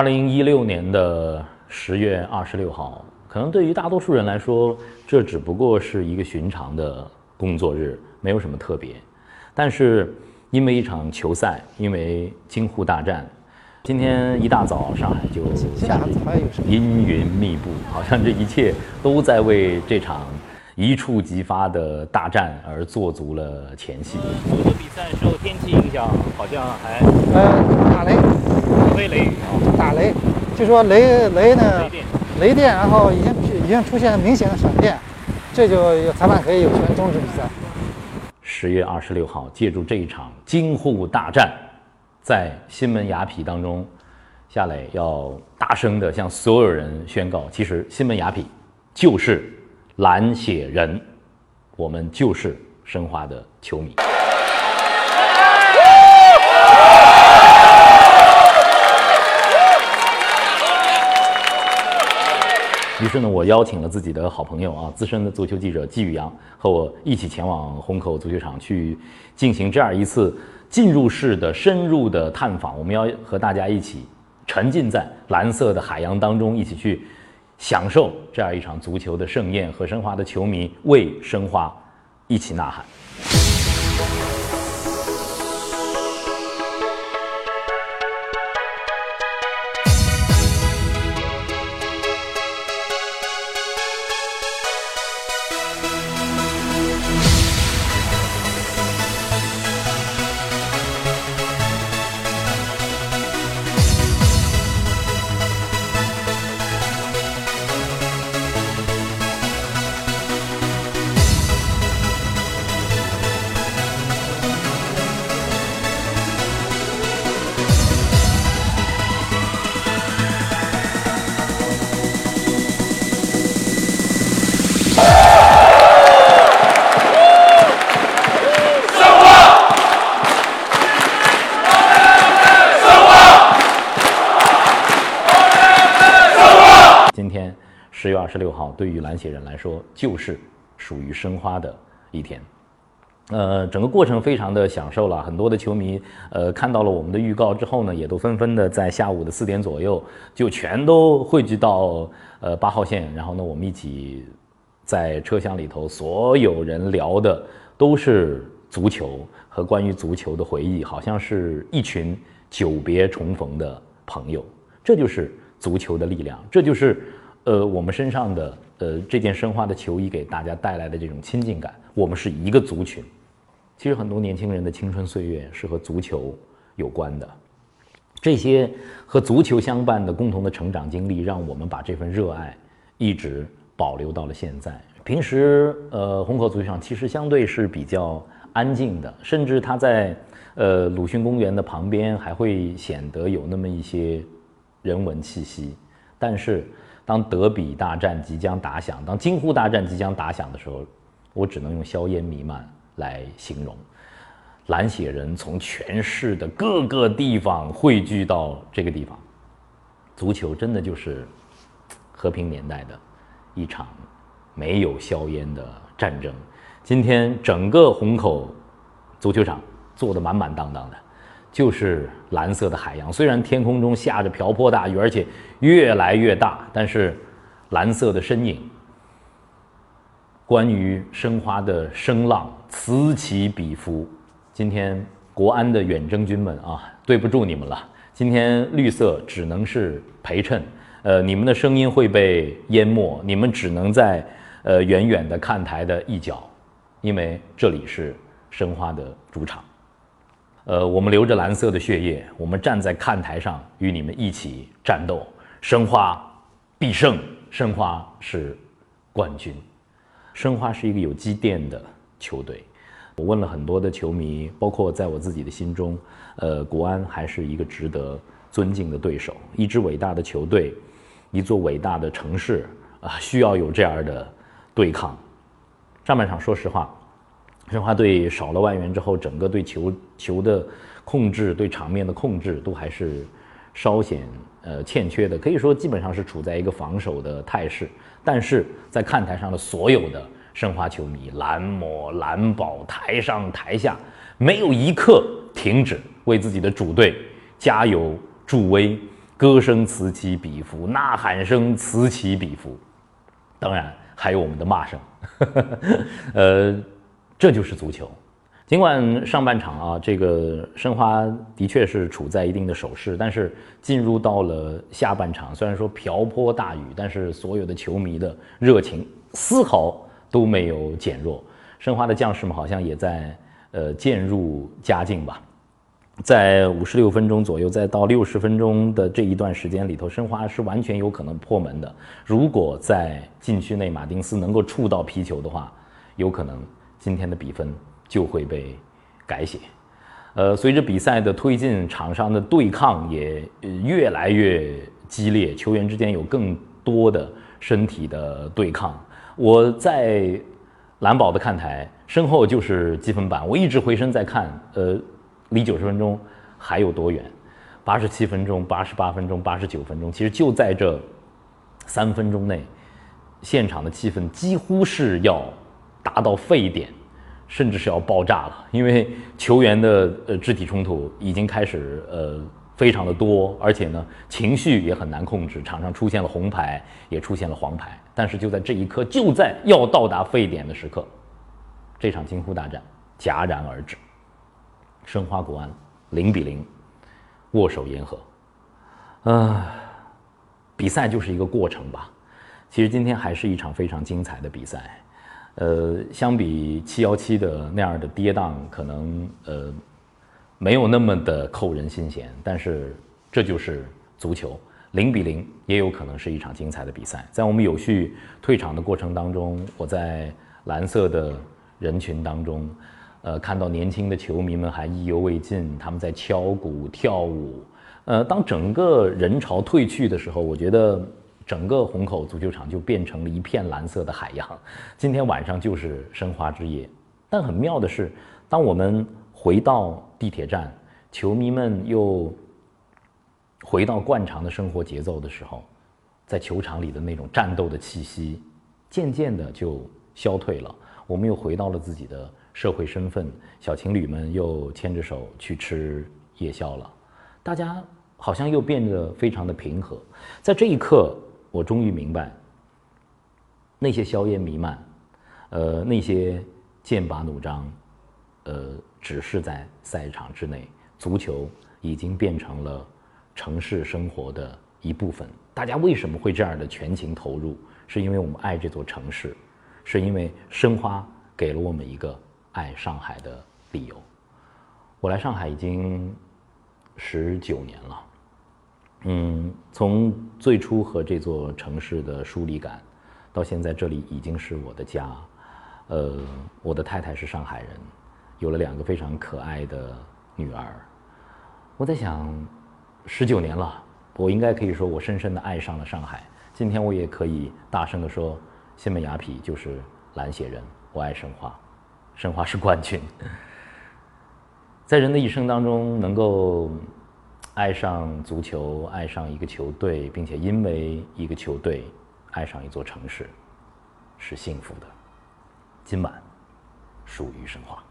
二零一六年的十月二十六号，可能对于大多数人来说，这只不过是一个寻常的工作日，没有什么特别。但是，因为一场球赛，因为京沪大战，今天一大早上海就下雨，阴云密布，好像这一切都在为这场一触即发的大战而做足了前戏。足球比赛受天气影响，好像还呃打雷。微雷雨啊，打雷，就说雷雷呢，雷电，然后已经已经出现明显的闪电，这就裁判可以有权终止比赛。十月二十六号，借助这一场京沪大战，在新门雅痞当中，夏磊要大声的向所有人宣告：其实新门雅痞就是蓝血人，我们就是申花的球迷。于是呢，我邀请了自己的好朋友啊，资深的足球记者季宇阳，和我一起前往虹口足球场去进行这样一次进入式的深入的探访。我们要和大家一起沉浸在蓝色的海洋当中，一起去享受这样一场足球的盛宴，和申花的球迷为申花一起呐喊。十月二十六号，对于蓝血人来说，就是属于申花的一天。呃，整个过程非常的享受了，很多的球迷，呃，看到了我们的预告之后呢，也都纷纷的在下午的四点左右，就全都汇聚到呃八号线，然后呢，我们一起在车厢里头，所有人聊的都是足球和关于足球的回忆，好像是一群久别重逢的朋友。这就是足球的力量，这就是。呃，我们身上的呃这件申花的球衣给大家带来的这种亲近感，我们是一个族群。其实很多年轻人的青春岁月是和足球有关的，这些和足球相伴的共同的成长经历，让我们把这份热爱一直保留到了现在。平时呃，虹口足球场其实相对是比较安静的，甚至它在呃鲁迅公园的旁边还会显得有那么一些人文气息，但是。当德比大战即将打响，当京沪大战即将打响的时候，我只能用硝烟弥漫来形容。蓝血人从全市的各个地方汇聚到这个地方，足球真的就是和平年代的一场没有硝烟的战争。今天整个虹口足球场坐得满满当当的。就是蓝色的海洋，虽然天空中下着瓢泼大雨，而且越来越大，但是蓝色的身影，关于申花的声浪此起彼伏。今天国安的远征军们啊，对不住你们了，今天绿色只能是陪衬，呃，你们的声音会被淹没，你们只能在呃远远的看台的一角，因为这里是申花的主场。呃，我们流着蓝色的血液，我们站在看台上与你们一起战斗。申花必胜，申花是冠军。申花是一个有积淀的球队。我问了很多的球迷，包括在我自己的心中，呃，国安还是一个值得尊敬的对手。一支伟大的球队，一座伟大的城市啊，需要有这样的对抗。上半场，说实话。申花队少了外援之后，整个对球球的控制、对场面的控制都还是稍显呃欠缺的，可以说基本上是处在一个防守的态势。但是在看台上的所有的申花球迷，蓝魔、蓝宝，台上台下没有一刻停止为自己的主队加油助威，歌声此起彼伏，呐喊声此起彼伏，当然还有我们的骂声。呃，这就是足球。尽管上半场啊，这个申花的确是处在一定的守势，但是进入到了下半场，虽然说瓢泼大雨，但是所有的球迷的热情丝毫都没有减弱。申花的将士们好像也在呃渐入佳境吧。在五十六分钟左右，再到六十分钟的这一段时间里头，申花是完全有可能破门的。如果在禁区内马丁斯能够触到皮球的话，有可能今天的比分。就会被改写，呃，随着比赛的推进，场上的对抗也越来越激烈，球员之间有更多的身体的对抗。我在蓝宝的看台身后就是积分板，我一直回身在看，呃，离九十分钟还有多远？八十七分钟、八十八分钟、八十九分钟，其实就在这三分钟内，现场的气氛几乎是要达到沸点。甚至是要爆炸了，因为球员的呃肢体冲突已经开始呃非常的多，而且呢情绪也很难控制，场上出现了红牌，也出现了黄牌。但是就在这一刻，就在要到达沸点的时刻，这场惊呼大战戛然而止，申花国安零比零握手言和。啊，比赛就是一个过程吧。其实今天还是一场非常精彩的比赛。呃，相比七幺七的那样的跌宕，可能呃没有那么的扣人心弦，但是这就是足球，零比零也有可能是一场精彩的比赛。在我们有序退场的过程当中，我在蓝色的人群当中，呃，看到年轻的球迷们还意犹未尽，他们在敲鼓跳舞。呃，当整个人潮退去的时候，我觉得。整个虹口足球场就变成了一片蓝色的海洋。今天晚上就是申花之夜，但很妙的是，当我们回到地铁站，球迷们又回到惯常的生活节奏的时候，在球场里的那种战斗的气息渐渐的就消退了。我们又回到了自己的社会身份，小情侣们又牵着手去吃夜宵了，大家好像又变得非常的平和。在这一刻。我终于明白，那些硝烟弥漫，呃，那些剑拔弩张，呃，只是在赛场之内。足球已经变成了城市生活的一部分。大家为什么会这样的全情投入？是因为我们爱这座城市，是因为申花给了我们一个爱上海的理由。我来上海已经十九年了。嗯，从最初和这座城市的疏离感，到现在这里已经是我的家。呃，我的太太是上海人，有了两个非常可爱的女儿。我在想，十九年了，我应该可以说我深深的爱上了上海。今天我也可以大声的说，西门雅痞就是蓝血人，我爱申花，申花是冠军。在人的一生当中，能够。爱上足球，爱上一个球队，并且因为一个球队爱上一座城市，是幸福的。今晚属于申花。